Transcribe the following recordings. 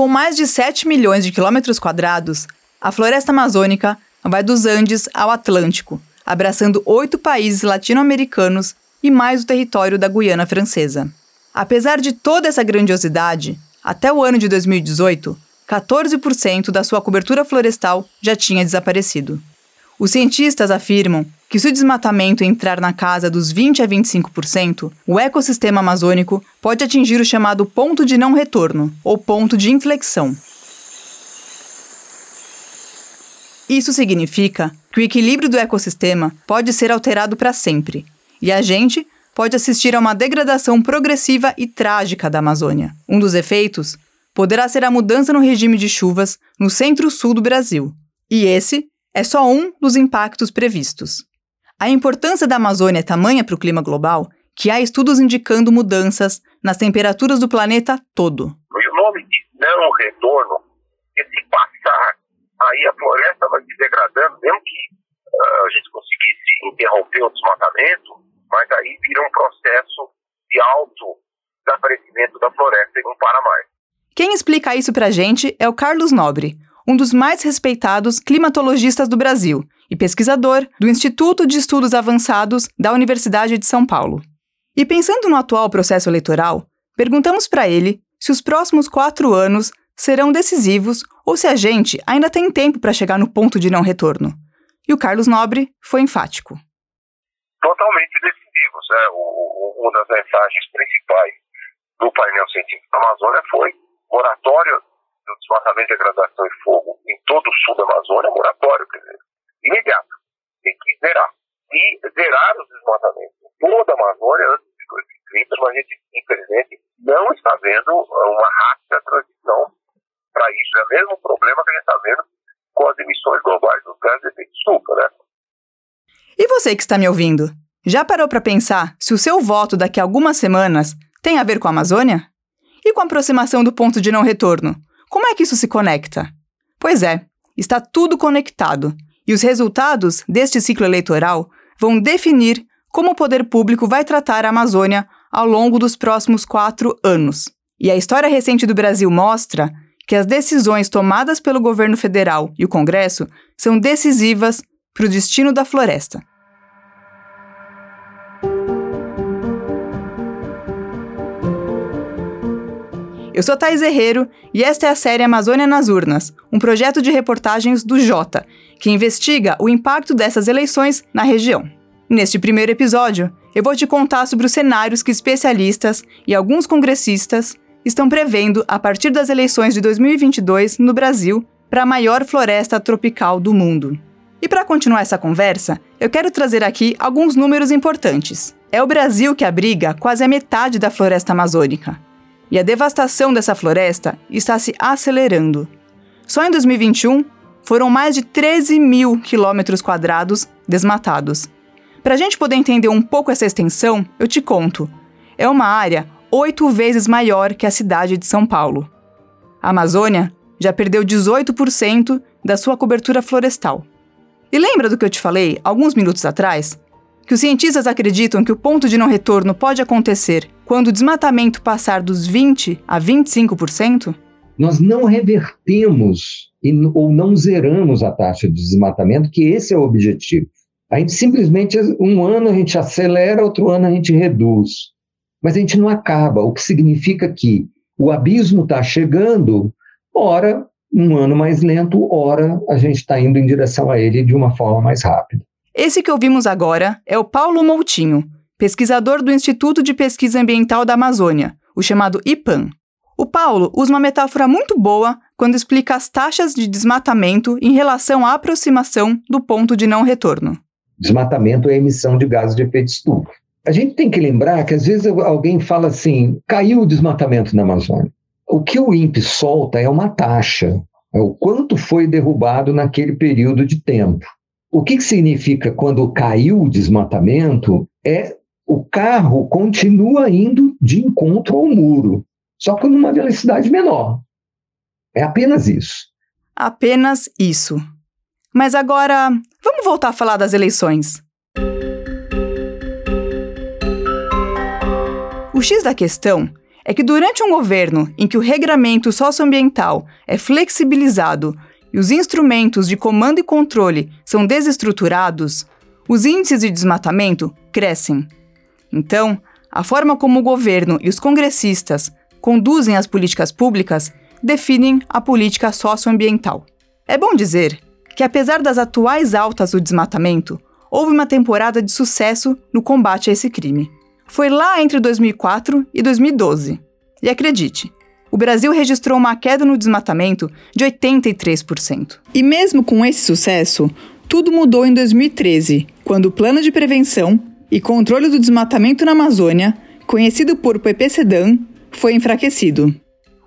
Com mais de 7 milhões de quilômetros quadrados, a floresta amazônica vai dos Andes ao Atlântico, abraçando oito países latino-americanos e mais o território da Guiana Francesa. Apesar de toda essa grandiosidade, até o ano de 2018, 14% da sua cobertura florestal já tinha desaparecido. Os cientistas afirmam que se o desmatamento entrar na casa dos 20 a 25%, o ecossistema amazônico pode atingir o chamado ponto de não retorno, ou ponto de inflexão. Isso significa que o equilíbrio do ecossistema pode ser alterado para sempre, e a gente pode assistir a uma degradação progressiva e trágica da Amazônia. Um dos efeitos poderá ser a mudança no regime de chuvas no centro-sul do Brasil. E esse é só um dos impactos previstos. A importância da Amazônia é tamanha para o clima global que há estudos indicando mudanças nas temperaturas do planeta todo. O nome de não retorno, é se passar, aí a floresta vai se degradando, mesmo que uh, a gente conseguisse interromper o desmatamento, mas aí vira um processo de alto desaparecimento da floresta e não para mais. Quem explica isso para a gente é o Carlos Nobre, um dos mais respeitados climatologistas do Brasil e pesquisador do Instituto de Estudos Avançados da Universidade de São Paulo. E pensando no atual processo eleitoral, perguntamos para ele se os próximos quatro anos serão decisivos ou se a gente ainda tem tempo para chegar no ponto de não retorno. E o Carlos Nobre foi enfático. Totalmente decisivos. Né? Uma das mensagens principais do painel científico da Amazônia foi moratório do desmatamento, degradação e fogo em todo o sul da Amazônia, moratório, quer dizer, imediato. Tem que zerar. E zerar os desmatamentos em toda a Amazônia antes de 2030, mas a gente, infelizmente, não está vendo uma rápida transição para isso. É o mesmo problema que a gente está vendo com as emissões globais dos gases de efeito estufa, né? E você que está me ouvindo, já parou para pensar se o seu voto daqui a algumas semanas tem a ver com a Amazônia? E com a aproximação do ponto de não retorno? Como é que isso se conecta? Pois é, está tudo conectado, e os resultados deste ciclo eleitoral vão definir como o poder público vai tratar a Amazônia ao longo dos próximos quatro anos. E a história recente do Brasil mostra que as decisões tomadas pelo governo federal e o Congresso são decisivas para o destino da floresta. Eu sou Thais Herrero e esta é a série Amazônia nas Urnas, um projeto de reportagens do Jota, que investiga o impacto dessas eleições na região. Neste primeiro episódio, eu vou te contar sobre os cenários que especialistas e alguns congressistas estão prevendo a partir das eleições de 2022 no Brasil para a maior floresta tropical do mundo. E para continuar essa conversa, eu quero trazer aqui alguns números importantes. É o Brasil que abriga quase a metade da floresta amazônica e a devastação dessa floresta está se acelerando. Só em 2021, foram mais de 13 mil quilômetros quadrados desmatados. Para a gente poder entender um pouco essa extensão, eu te conto. É uma área oito vezes maior que a cidade de São Paulo. A Amazônia já perdeu 18% da sua cobertura florestal. E lembra do que eu te falei alguns minutos atrás? Que os cientistas acreditam que o ponto de não retorno pode acontecer quando o desmatamento passar dos 20% a 25%? Nós não revertemos ou não zeramos a taxa de desmatamento, que esse é o objetivo. A gente simplesmente, um ano a gente acelera, outro ano a gente reduz. Mas a gente não acaba, o que significa que o abismo está chegando, ora um ano mais lento, ora a gente está indo em direção a ele de uma forma mais rápida. Esse que ouvimos agora é o Paulo Moutinho, pesquisador do Instituto de Pesquisa Ambiental da Amazônia, o chamado IPAM. O Paulo usa uma metáfora muito boa quando explica as taxas de desmatamento em relação à aproximação do ponto de não retorno. Desmatamento é emissão de gases de efeito estufa. A gente tem que lembrar que às vezes alguém fala assim: caiu o desmatamento na Amazônia. O que o INPE solta é uma taxa, é o quanto foi derrubado naquele período de tempo. O que, que significa quando caiu o desmatamento? É o carro continua indo de encontro ao muro, só que numa velocidade menor. É apenas isso. Apenas isso. Mas agora, vamos voltar a falar das eleições. O X da questão é que durante um governo em que o regramento socioambiental é flexibilizado e os instrumentos de comando e controle são desestruturados, os índices de desmatamento crescem. Então, a forma como o governo e os congressistas conduzem as políticas públicas definem a política socioambiental. É bom dizer que, apesar das atuais altas do desmatamento, houve uma temporada de sucesso no combate a esse crime. Foi lá entre 2004 e 2012. E acredite, o Brasil registrou uma queda no desmatamento de 83%. E mesmo com esse sucesso, tudo mudou em 2013, quando o Plano de Prevenção e Controle do Desmatamento na Amazônia, conhecido por PPCDAN, foi enfraquecido.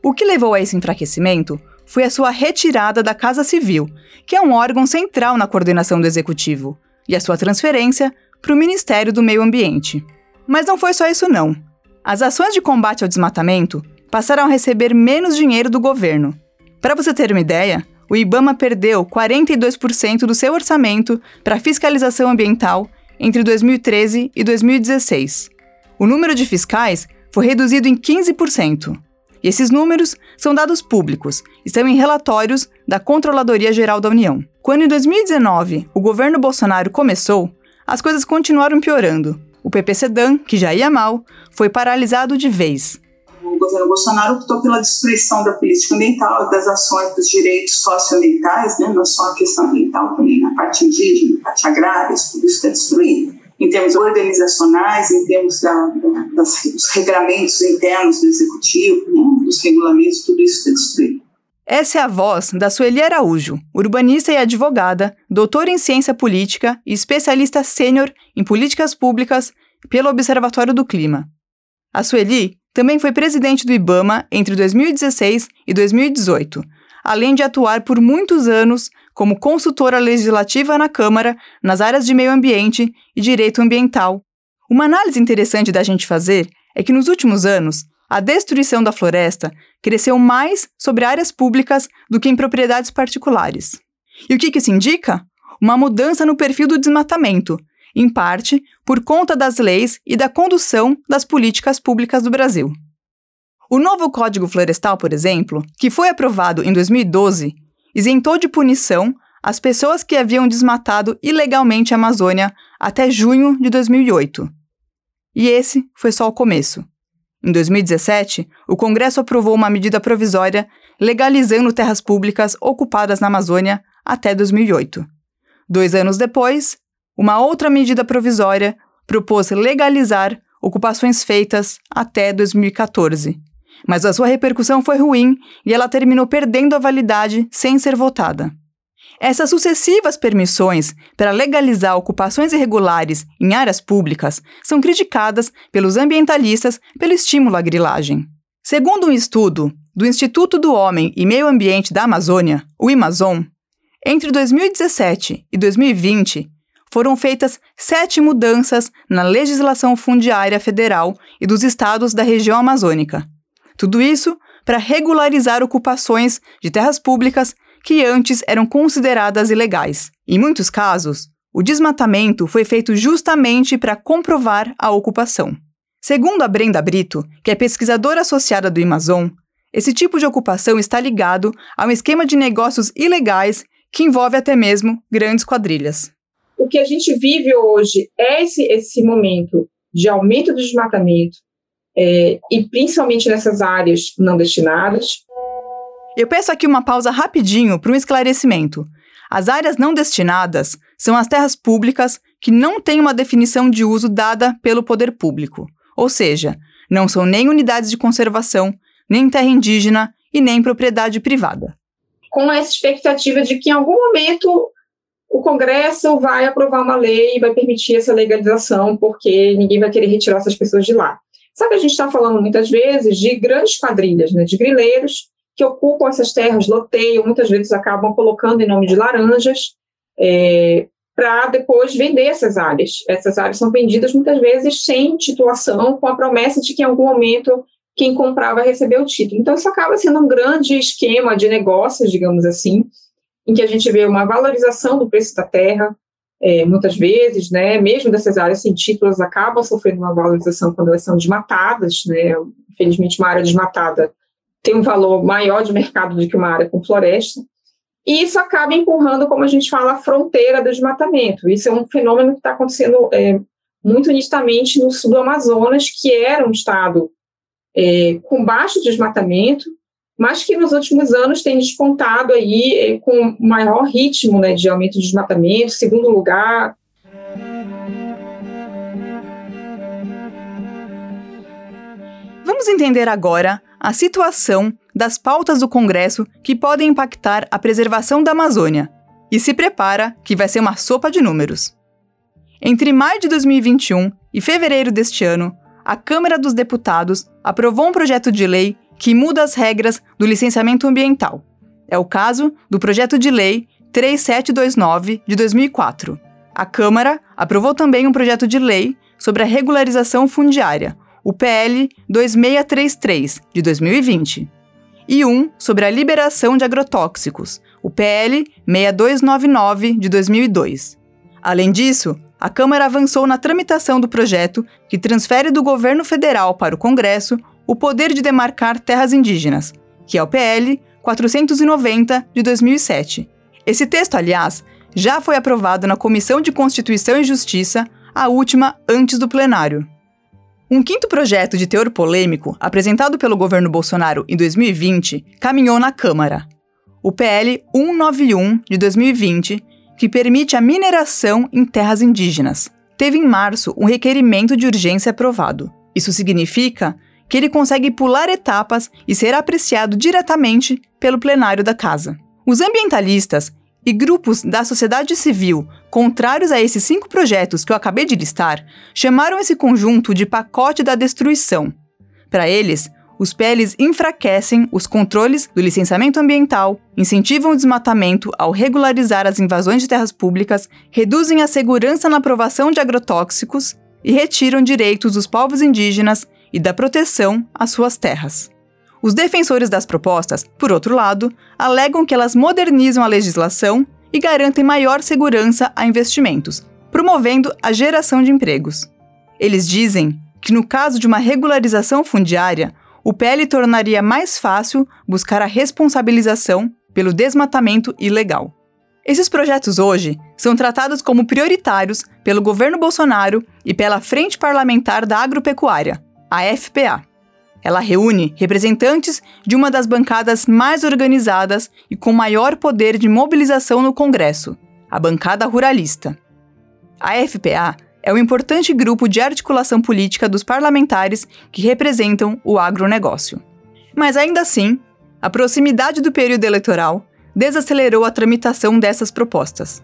O que levou a esse enfraquecimento foi a sua retirada da Casa Civil, que é um órgão central na coordenação do executivo, e a sua transferência para o Ministério do Meio Ambiente. Mas não foi só isso não. As ações de combate ao desmatamento passaram a receber menos dinheiro do governo. Para você ter uma ideia, o IBAMA perdeu 42% do seu orçamento para fiscalização ambiental entre 2013 e 2016. O número de fiscais foi reduzido em 15%. E esses números são dados públicos, estão em relatórios da Controladoria Geral da União. Quando em 2019 o governo Bolsonaro começou, as coisas continuaram piorando. O PPCDAN, que já ia mal, foi paralisado de vez governo Bolsonaro optou pela destruição da política ambiental, das ações dos direitos socioambientais, né, não só a questão ambiental, também na parte indígena, na parte agrária, tudo isso está destruído. Em termos organizacionais, em termos da, da, das, dos regramentos internos do executivo, né, dos regulamentos, tudo isso está destruído. Essa é a voz da Sueli Araújo, urbanista e advogada, doutora em ciência política e especialista sênior em políticas públicas pelo Observatório do Clima. A Sueli também foi presidente do IBAMA entre 2016 e 2018, além de atuar por muitos anos como consultora legislativa na Câmara nas áreas de meio ambiente e direito ambiental. Uma análise interessante da gente fazer é que nos últimos anos, a destruição da floresta cresceu mais sobre áreas públicas do que em propriedades particulares. E o que, que isso indica? Uma mudança no perfil do desmatamento, em parte por conta das leis e da condução das políticas públicas do Brasil. O novo Código Florestal, por exemplo, que foi aprovado em 2012, isentou de punição as pessoas que haviam desmatado ilegalmente a Amazônia até junho de 2008. E esse foi só o começo. Em 2017, o Congresso aprovou uma medida provisória legalizando terras públicas ocupadas na Amazônia até 2008. Dois anos depois, uma outra medida provisória propôs legalizar ocupações feitas até 2014. Mas a sua repercussão foi ruim e ela terminou perdendo a validade sem ser votada. Essas sucessivas permissões para legalizar ocupações irregulares em áreas públicas são criticadas pelos ambientalistas pelo estímulo à grilagem. Segundo um estudo do Instituto do Homem e Meio Ambiente da Amazônia, o Amazon, entre 2017 e 2020, foram feitas sete mudanças na legislação fundiária federal e dos estados da região amazônica. Tudo isso para regularizar ocupações de terras públicas que antes eram consideradas ilegais. Em muitos casos, o desmatamento foi feito justamente para comprovar a ocupação. Segundo a Brenda Brito, que é pesquisadora associada do Amazon, esse tipo de ocupação está ligado a um esquema de negócios ilegais que envolve até mesmo grandes quadrilhas o que a gente vive hoje é esse, esse momento de aumento do desmatamento, é, e principalmente nessas áreas não destinadas. Eu peço aqui uma pausa rapidinho para um esclarecimento. As áreas não destinadas são as terras públicas que não têm uma definição de uso dada pelo poder público, ou seja, não são nem unidades de conservação, nem terra indígena e nem propriedade privada. Com essa expectativa de que em algum momento o Congresso vai aprovar uma lei e vai permitir essa legalização, porque ninguém vai querer retirar essas pessoas de lá. Sabe que a gente está falando muitas vezes de grandes quadrilhas, né, de grileiros que ocupam essas terras, loteiam, muitas vezes acabam colocando em nome de laranjas, é, para depois vender essas áreas. Essas áreas são vendidas muitas vezes sem titulação, com a promessa de que em algum momento quem comprar vai receber o título. Então, isso acaba sendo um grande esquema de negócios, digamos assim, em que a gente vê uma valorização do preço da terra, é, muitas vezes, né, mesmo dessas áreas sem títulos acabam sofrendo uma valorização quando elas são desmatadas, né, Infelizmente, uma área desmatada tem um valor maior de mercado do que uma área com floresta. E isso acaba empurrando, como a gente fala, a fronteira do desmatamento. Isso é um fenômeno que está acontecendo é, muito nitidamente no sul do Amazonas, que era um estado é, com baixo desmatamento, mas que nos últimos anos tem despontado aí é, com maior ritmo né, de aumento de desmatamento, segundo lugar. Vamos entender agora a situação das pautas do Congresso que podem impactar a preservação da Amazônia. E se prepara que vai ser uma sopa de números. Entre maio de 2021 e fevereiro deste ano, a Câmara dos Deputados aprovou um projeto de lei que muda as regras do licenciamento ambiental. É o caso do projeto de lei 3729 de 2004. A Câmara aprovou também um projeto de lei sobre a regularização fundiária, o PL 2633 de 2020, e um sobre a liberação de agrotóxicos, o PL 6299 de 2002. Além disso, a Câmara avançou na tramitação do projeto que transfere do governo federal para o Congresso o poder de demarcar terras indígenas, que é o PL 490 de 2007. Esse texto, aliás, já foi aprovado na Comissão de Constituição e Justiça, a última antes do plenário. Um quinto projeto de teor polêmico, apresentado pelo governo Bolsonaro em 2020, caminhou na Câmara. O PL 191 de 2020 que permite a mineração em terras indígenas. Teve em março um requerimento de urgência aprovado. Isso significa que ele consegue pular etapas e ser apreciado diretamente pelo plenário da Casa. Os ambientalistas e grupos da sociedade civil contrários a esses cinco projetos que eu acabei de listar chamaram esse conjunto de pacote da destruição. Para eles, os PLs enfraquecem os controles do licenciamento ambiental, incentivam o desmatamento ao regularizar as invasões de terras públicas, reduzem a segurança na aprovação de agrotóxicos e retiram direitos dos povos indígenas e da proteção às suas terras. Os defensores das propostas, por outro lado, alegam que elas modernizam a legislação e garantem maior segurança a investimentos, promovendo a geração de empregos. Eles dizem que, no caso de uma regularização fundiária, o PL tornaria mais fácil buscar a responsabilização pelo desmatamento ilegal. Esses projetos hoje são tratados como prioritários pelo governo Bolsonaro e pela Frente Parlamentar da Agropecuária, a FPA. Ela reúne representantes de uma das bancadas mais organizadas e com maior poder de mobilização no Congresso, a bancada ruralista. A FPA é um importante grupo de articulação política dos parlamentares que representam o agronegócio. Mas ainda assim, a proximidade do período eleitoral desacelerou a tramitação dessas propostas.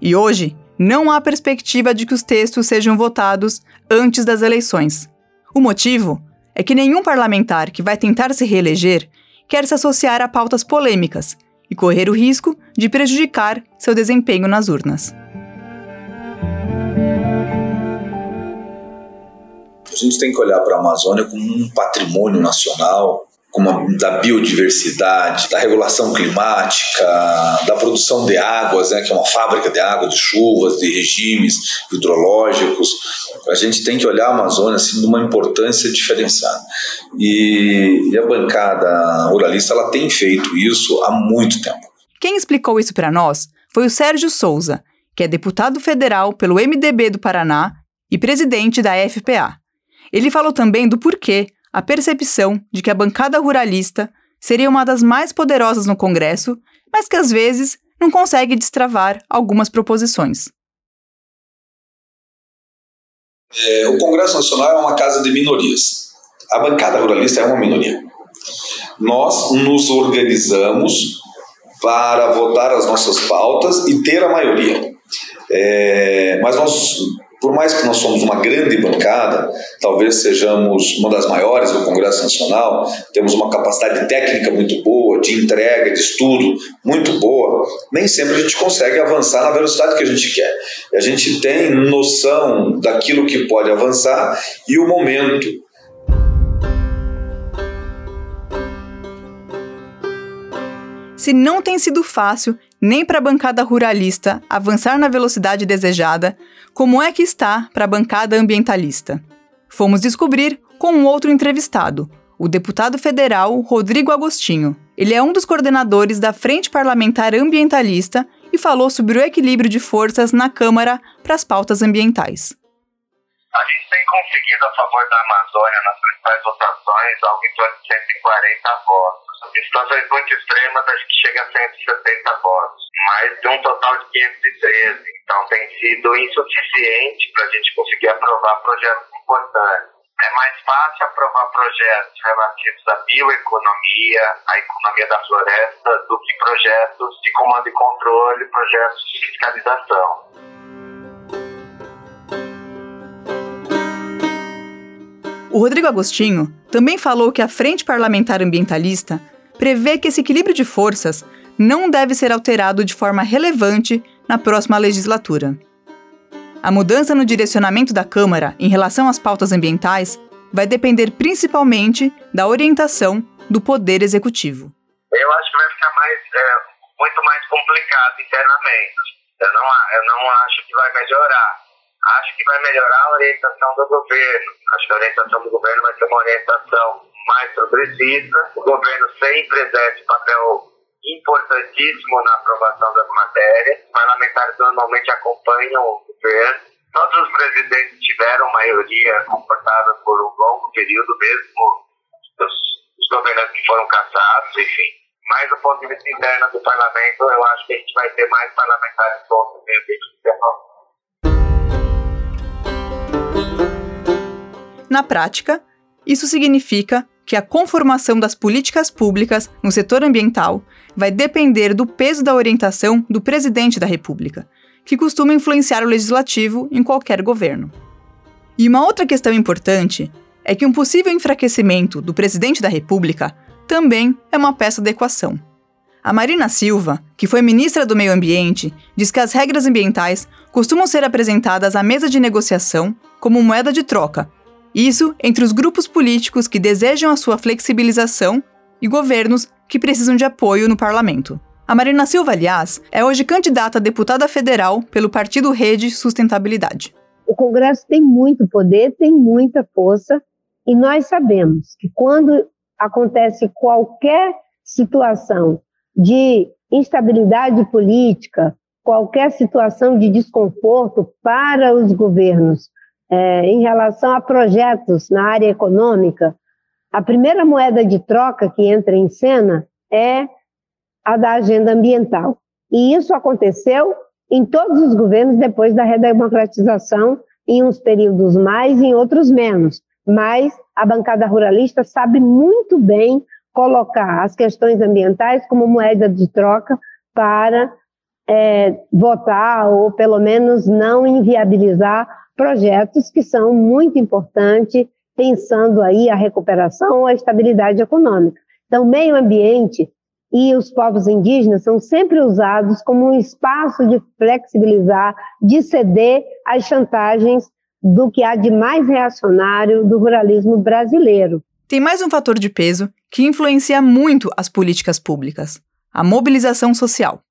E hoje, não há perspectiva de que os textos sejam votados antes das eleições. O motivo é que nenhum parlamentar que vai tentar se reeleger quer se associar a pautas polêmicas e correr o risco de prejudicar seu desempenho nas urnas. A gente tem que olhar para a Amazônia como um patrimônio nacional, como da biodiversidade, da regulação climática, da produção de águas, né, que é uma fábrica de água, de chuvas, de regimes hidrológicos. A gente tem que olhar a Amazônia assim, de uma importância diferenciada. E, e a bancada ruralista ela tem feito isso há muito tempo. Quem explicou isso para nós foi o Sérgio Souza, que é deputado federal pelo MDB do Paraná e presidente da FPA. Ele falou também do porquê a percepção de que a bancada ruralista seria uma das mais poderosas no Congresso, mas que às vezes não consegue destravar algumas proposições. É, o Congresso Nacional é uma casa de minorias. A bancada ruralista é uma minoria. Nós nos organizamos para votar as nossas pautas e ter a maioria. É, mas nós por mais que nós somos uma grande bancada, talvez sejamos uma das maiores do Congresso Nacional, temos uma capacidade técnica muito boa, de entrega, de estudo muito boa, nem sempre a gente consegue avançar na velocidade que a gente quer. A gente tem noção daquilo que pode avançar e o momento. Se não tem sido fácil nem para a bancada ruralista avançar na velocidade desejada, como é que está para a bancada ambientalista? Fomos descobrir com um outro entrevistado, o deputado federal Rodrigo Agostinho. Ele é um dos coordenadores da Frente Parlamentar Ambientalista e falou sobre o equilíbrio de forças na Câmara para as pautas ambientais. A gente tem conseguido a favor da Amazônia nas principais votações algo em torno de 140 votos. Em situações muito extremas, a gente chega a 170 votos, mais de um total de 513. Então tem sido insuficiente para a gente conseguir aprovar projetos importantes. É mais fácil aprovar projetos relativos à bioeconomia, à economia da floresta, do que projetos de comando e controle, projetos de fiscalização. O Rodrigo Agostinho também falou que a Frente Parlamentar Ambientalista prevê que esse equilíbrio de forças não deve ser alterado de forma relevante na próxima legislatura. A mudança no direcionamento da Câmara em relação às pautas ambientais vai depender principalmente da orientação do Poder Executivo. Eu acho que vai ficar mais, é, muito mais complicado internamente. Eu não, eu não acho que vai melhorar Acho que vai melhorar a orientação do governo. Acho que a orientação do governo vai ser uma orientação mais progressista. O governo sempre exerce papel importantíssimo na aprovação das matérias. Os parlamentares normalmente acompanham o governo. Todos os presidentes tiveram maioria comportada por um longo período, mesmo os, os governantes que foram caçados, enfim. Mas do ponto de vista interno do parlamento, eu acho que a gente vai ter mais parlamentares contra o meio do Na prática, isso significa que a conformação das políticas públicas no setor ambiental vai depender do peso da orientação do presidente da República, que costuma influenciar o legislativo em qualquer governo. E uma outra questão importante é que um possível enfraquecimento do presidente da República também é uma peça da equação. A Marina Silva, que foi ministra do Meio Ambiente, diz que as regras ambientais costumam ser apresentadas à mesa de negociação como moeda de troca isso entre os grupos políticos que desejam a sua flexibilização e governos que precisam de apoio no parlamento. A Marina Silva, aliás, é hoje candidata a deputada federal pelo Partido Rede Sustentabilidade. O Congresso tem muito poder, tem muita força, e nós sabemos que quando acontece qualquer situação de instabilidade política, qualquer situação de desconforto para os governos é, em relação a projetos na área econômica, a primeira moeda de troca que entra em cena é a da agenda ambiental. E isso aconteceu em todos os governos depois da redemocratização, em uns períodos mais, em outros menos. Mas a bancada ruralista sabe muito bem colocar as questões ambientais como moeda de troca para é, votar ou pelo menos não inviabilizar projetos que são muito importantes, pensando aí a recuperação ou a estabilidade econômica. Então, meio ambiente e os povos indígenas são sempre usados como um espaço de flexibilizar, de ceder às chantagens do que há de mais reacionário do ruralismo brasileiro. Tem mais um fator de peso que influencia muito as políticas públicas: a mobilização social.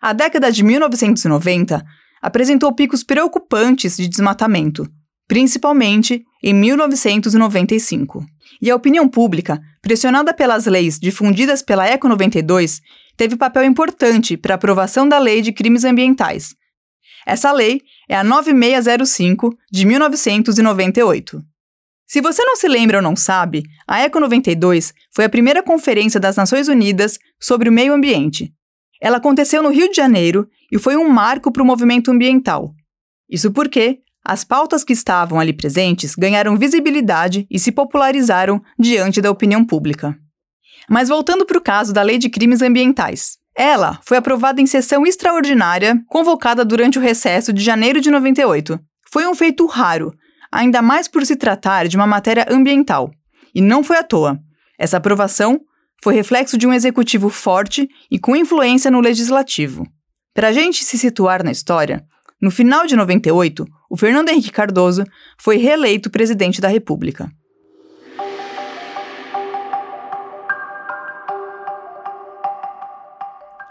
A década de 1990 apresentou picos preocupantes de desmatamento, principalmente em 1995. E a opinião pública, pressionada pelas leis difundidas pela ECO 92, teve papel importante para a aprovação da Lei de Crimes Ambientais. Essa lei é a 9605 de 1998. Se você não se lembra ou não sabe, a ECO 92 foi a primeira conferência das Nações Unidas sobre o meio ambiente, ela aconteceu no Rio de Janeiro e foi um marco para o movimento ambiental. Isso porque as pautas que estavam ali presentes ganharam visibilidade e se popularizaram diante da opinião pública. Mas voltando para o caso da Lei de Crimes Ambientais. Ela foi aprovada em sessão extraordinária, convocada durante o recesso de janeiro de 98. Foi um feito raro, ainda mais por se tratar de uma matéria ambiental. E não foi à toa. Essa aprovação foi reflexo de um executivo forte e com influência no legislativo. Para a gente se situar na história, no final de 98, o Fernando Henrique Cardoso foi reeleito presidente da República.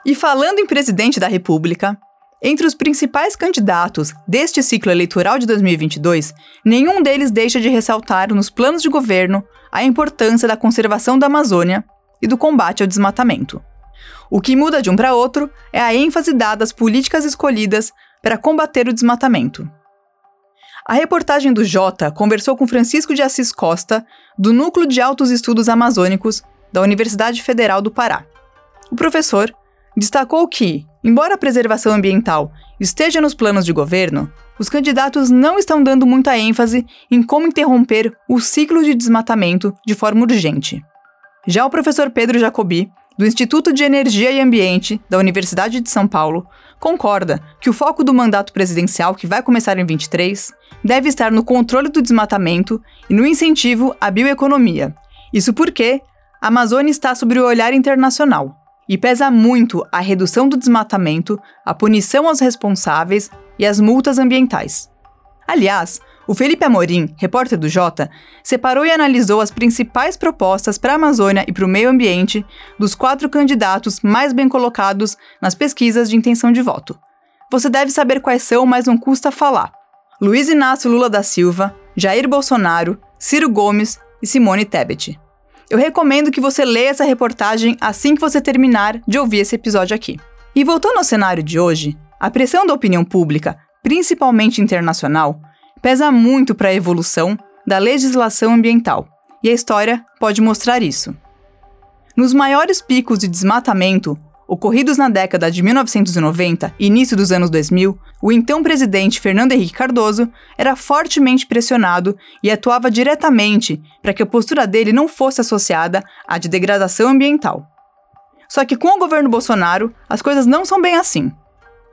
E falando em presidente da República, Entre os principais candidatos deste ciclo eleitoral de 2022, nenhum deles deixa de ressaltar nos planos de governo a importância da conservação da Amazônia e do combate ao desmatamento. O que muda de um para outro é a ênfase dada às políticas escolhidas para combater o desmatamento. A reportagem do Jota conversou com Francisco de Assis Costa, do Núcleo de Altos Estudos Amazônicos da Universidade Federal do Pará. O professor destacou que, embora a preservação ambiental esteja nos planos de governo, os candidatos não estão dando muita ênfase em como interromper o ciclo de desmatamento de forma urgente. Já o professor Pedro Jacobi, do Instituto de Energia e Ambiente da Universidade de São Paulo, concorda que o foco do mandato presidencial, que vai começar em 23, deve estar no controle do desmatamento e no incentivo à bioeconomia. Isso porque a Amazônia está sob o olhar internacional e pesa muito a redução do desmatamento, a punição aos responsáveis e as multas ambientais. Aliás, o Felipe Amorim, repórter do Jota, separou e analisou as principais propostas para a Amazônia e para o meio ambiente dos quatro candidatos mais bem colocados nas pesquisas de intenção de voto. Você deve saber quais são, mas não custa falar. Luiz Inácio Lula da Silva, Jair Bolsonaro, Ciro Gomes e Simone Tebet. Eu recomendo que você leia essa reportagem assim que você terminar de ouvir esse episódio aqui. E voltando ao cenário de hoje, a pressão da opinião pública, principalmente internacional, pesa muito para a evolução da legislação ambiental, e a história pode mostrar isso. Nos maiores picos de desmatamento ocorridos na década de 1990 e início dos anos 2000, o então presidente Fernando Henrique Cardoso era fortemente pressionado e atuava diretamente para que a postura dele não fosse associada à de degradação ambiental. Só que com o governo Bolsonaro, as coisas não são bem assim.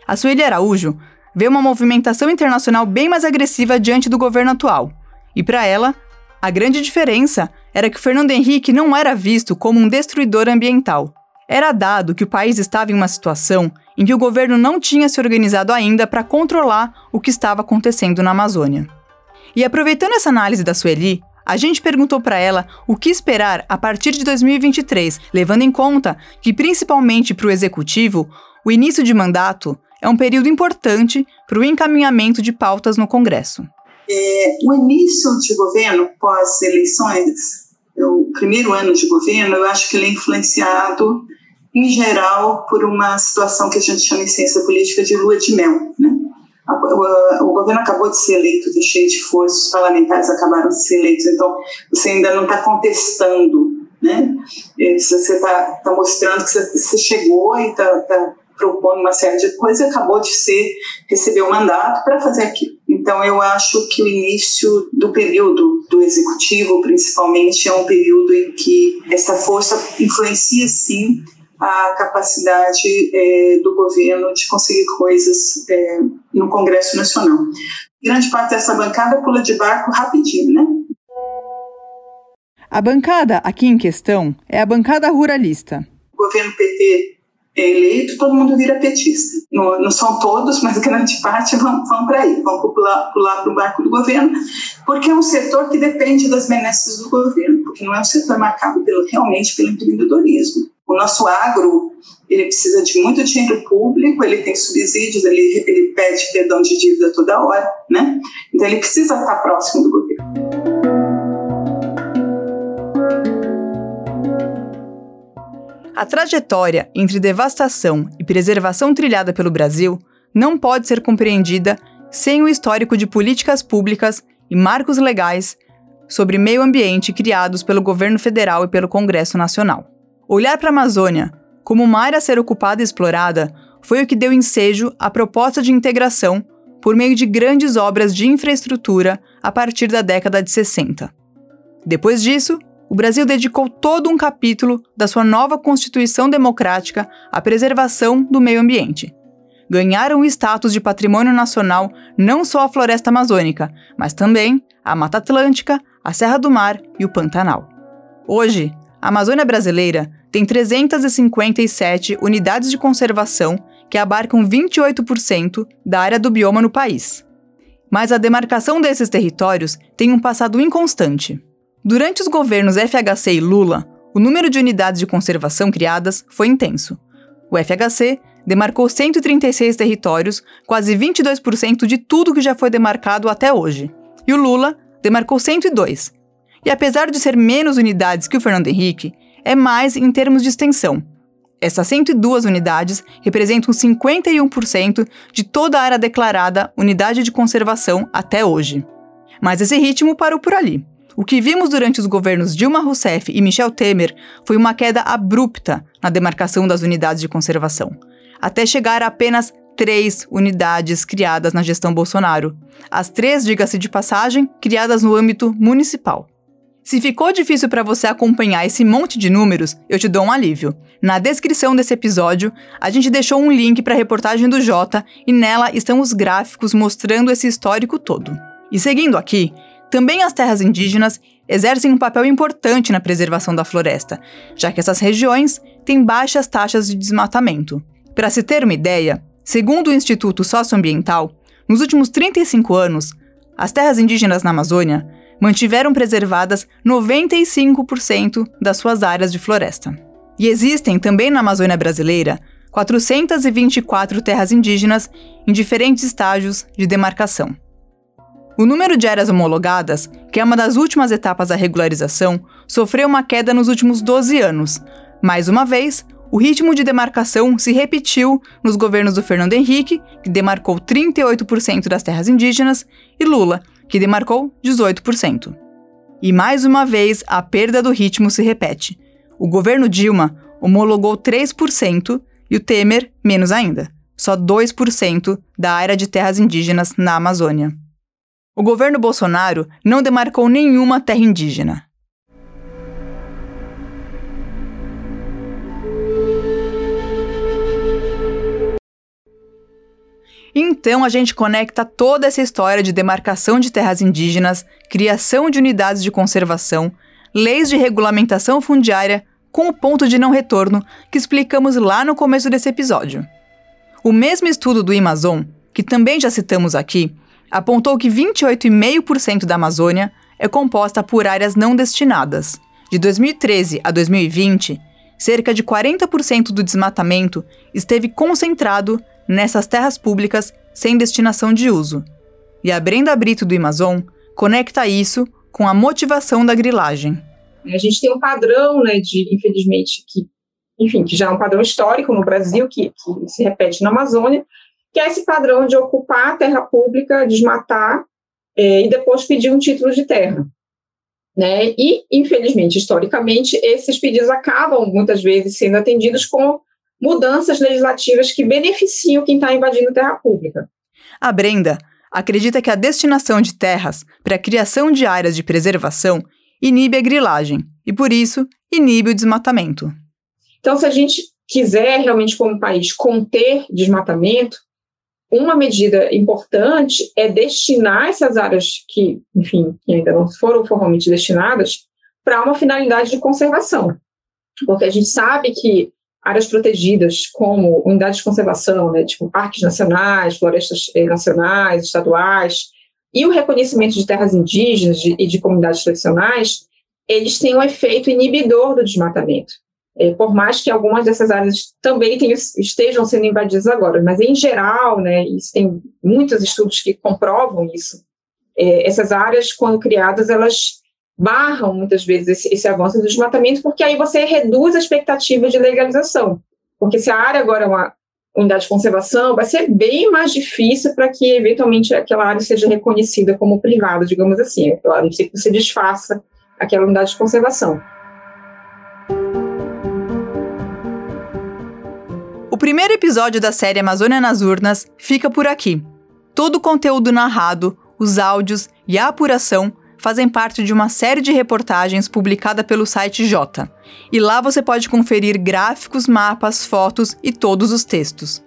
A Sueli Araújo vê uma movimentação internacional bem mais agressiva diante do governo atual. E para ela, a grande diferença era que Fernando Henrique não era visto como um destruidor ambiental. Era dado que o país estava em uma situação em que o governo não tinha se organizado ainda para controlar o que estava acontecendo na Amazônia. E aproveitando essa análise da Sueli, a gente perguntou para ela o que esperar a partir de 2023, levando em conta que, principalmente para o executivo, o início de mandato é um período importante para o encaminhamento de pautas no Congresso. É, o início de governo pós-eleições, o primeiro ano de governo, eu acho que ele é influenciado, em geral, por uma situação que a gente chama em ciência política de lua de mel. Né? O, governo acabou de ser eleito, está cheio de forças, os parlamentares acabaram de ser eleitos, então você ainda não está contestando né? Você está tá mostrando que você chegou e está tá propondo uma série de coisas e acabou de ser receber o mandato para fazer aquilo. Então eu acho que o início do período do executivo, principalmente, é um período em que essa força influencia sim a capacidade é, do governo de conseguir coisas é, no Congresso Nacional. Grande parte dessa bancada pula de barco rapidinho, né? A bancada aqui em questão é a bancada ruralista. O governo PT é eleito, todo mundo vira petista. Não, não são todos, mas grande parte vão, vão para aí, vão pular para o barco do governo, porque é um setor que depende das benesses do governo, porque não é um setor marcado pelo, realmente pelo empreendedorismo. O nosso agro, ele precisa de muito dinheiro público, ele tem subsídios, ele, ele pede perdão de dívida toda hora, né? Então ele precisa estar próximo do governo. A trajetória entre devastação e preservação trilhada pelo Brasil não pode ser compreendida sem o histórico de políticas públicas e marcos legais sobre meio ambiente criados pelo governo federal e pelo Congresso Nacional. Olhar para a Amazônia como uma área a ser ocupada e explorada foi o que deu ensejo à proposta de integração por meio de grandes obras de infraestrutura a partir da década de 60. Depois disso, o Brasil dedicou todo um capítulo da sua nova Constituição Democrática à preservação do meio ambiente. Ganharam o status de patrimônio nacional não só a floresta amazônica, mas também a Mata Atlântica, a Serra do Mar e o Pantanal. Hoje, a Amazônia brasileira tem 357 unidades de conservação que abarcam 28% da área do bioma no país. Mas a demarcação desses territórios tem um passado inconstante. Durante os governos FHC e Lula, o número de unidades de conservação criadas foi intenso. O FHC demarcou 136 territórios, quase 22% de tudo que já foi demarcado até hoje. E o Lula demarcou 102. E apesar de ser menos unidades que o Fernando Henrique, é mais em termos de extensão. Essas 102 unidades representam 51% de toda a área declarada unidade de conservação até hoje. Mas esse ritmo parou por ali. O que vimos durante os governos Dilma Rousseff e Michel Temer foi uma queda abrupta na demarcação das unidades de conservação, até chegar a apenas três unidades criadas na gestão Bolsonaro. As três, diga-se de passagem, criadas no âmbito municipal. Se ficou difícil para você acompanhar esse monte de números, eu te dou um alívio. Na descrição desse episódio, a gente deixou um link para a reportagem do Jota e nela estão os gráficos mostrando esse histórico todo. E seguindo aqui, também as terras indígenas exercem um papel importante na preservação da floresta, já que essas regiões têm baixas taxas de desmatamento. Para se ter uma ideia, segundo o Instituto Socioambiental, nos últimos 35 anos, as terras indígenas na Amazônia mantiveram preservadas 95% das suas áreas de floresta. E existem também na Amazônia brasileira 424 terras indígenas em diferentes estágios de demarcação. O número de áreas homologadas, que é uma das últimas etapas da regularização, sofreu uma queda nos últimos 12 anos. Mais uma vez, o ritmo de demarcação se repetiu nos governos do Fernando Henrique, que demarcou 38% das terras indígenas, e Lula, que demarcou 18%. E mais uma vez, a perda do ritmo se repete. O governo Dilma homologou 3% e o Temer menos ainda, só 2% da área de terras indígenas na Amazônia o governo Bolsonaro não demarcou nenhuma terra indígena. Então a gente conecta toda essa história de demarcação de terras indígenas, criação de unidades de conservação, leis de regulamentação fundiária com o ponto de não retorno que explicamos lá no começo desse episódio. O mesmo estudo do Amazon, que também já citamos aqui, apontou que 28,5% da Amazônia é composta por áreas não destinadas. De 2013 a 2020, cerca de 40% do desmatamento esteve concentrado nessas terras públicas sem destinação de uso. E a Brenda Brito do Amazon conecta isso com a motivação da grilagem. A gente tem um padrão, né, de, infelizmente, que, enfim, que já é um padrão histórico no Brasil, que, que se repete na Amazônia, que é esse padrão de ocupar a terra pública, desmatar é, e depois pedir um título de terra. Né? E, infelizmente, historicamente, esses pedidos acabam muitas vezes sendo atendidos com mudanças legislativas que beneficiam quem está invadindo terra pública. A Brenda acredita que a destinação de terras para a criação de áreas de preservação inibe a grilagem e, por isso, inibe o desmatamento. Então, se a gente quiser realmente, como país, conter desmatamento, uma medida importante é destinar essas áreas que, enfim, que ainda não foram formalmente destinadas para uma finalidade de conservação. Porque a gente sabe que áreas protegidas, como unidades de conservação, né, tipo parques nacionais, florestas eh, nacionais, estaduais, e o reconhecimento de terras indígenas e de comunidades tradicionais, eles têm um efeito inibidor do desmatamento. É, por mais que algumas dessas áreas também tenham, estejam sendo invadidas agora, mas em geral, né, isso tem muitos estudos que comprovam isso, é, essas áreas, quando criadas, elas barram muitas vezes esse, esse, avanço do desmatamento, porque aí você reduz a expectativa de legalização. Porque se a área agora é uma unidade de conservação, vai ser bem mais difícil para que, eventualmente, aquela área seja reconhecida como privada, digamos assim, a não ser que você desfaça aquela unidade de conservação. Primeiro episódio da série Amazônia nas Urnas fica por aqui. Todo o conteúdo narrado, os áudios e a apuração fazem parte de uma série de reportagens publicada pelo site J. E lá você pode conferir gráficos, mapas, fotos e todos os textos.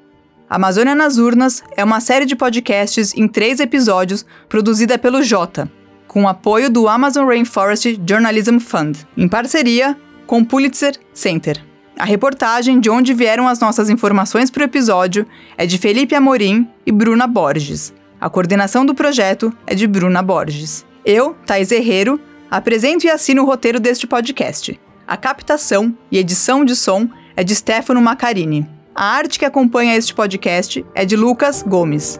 Amazônia nas Urnas é uma série de podcasts em três episódios produzida pelo J, com apoio do Amazon Rainforest Journalism Fund, em parceria com o Pulitzer Center. A reportagem de onde vieram as nossas informações para o episódio é de Felipe Amorim e Bruna Borges. A coordenação do projeto é de Bruna Borges. Eu, Thais Herrero, apresento e assino o roteiro deste podcast. A captação e edição de som é de Stefano Macarini. A arte que acompanha este podcast é de Lucas Gomes.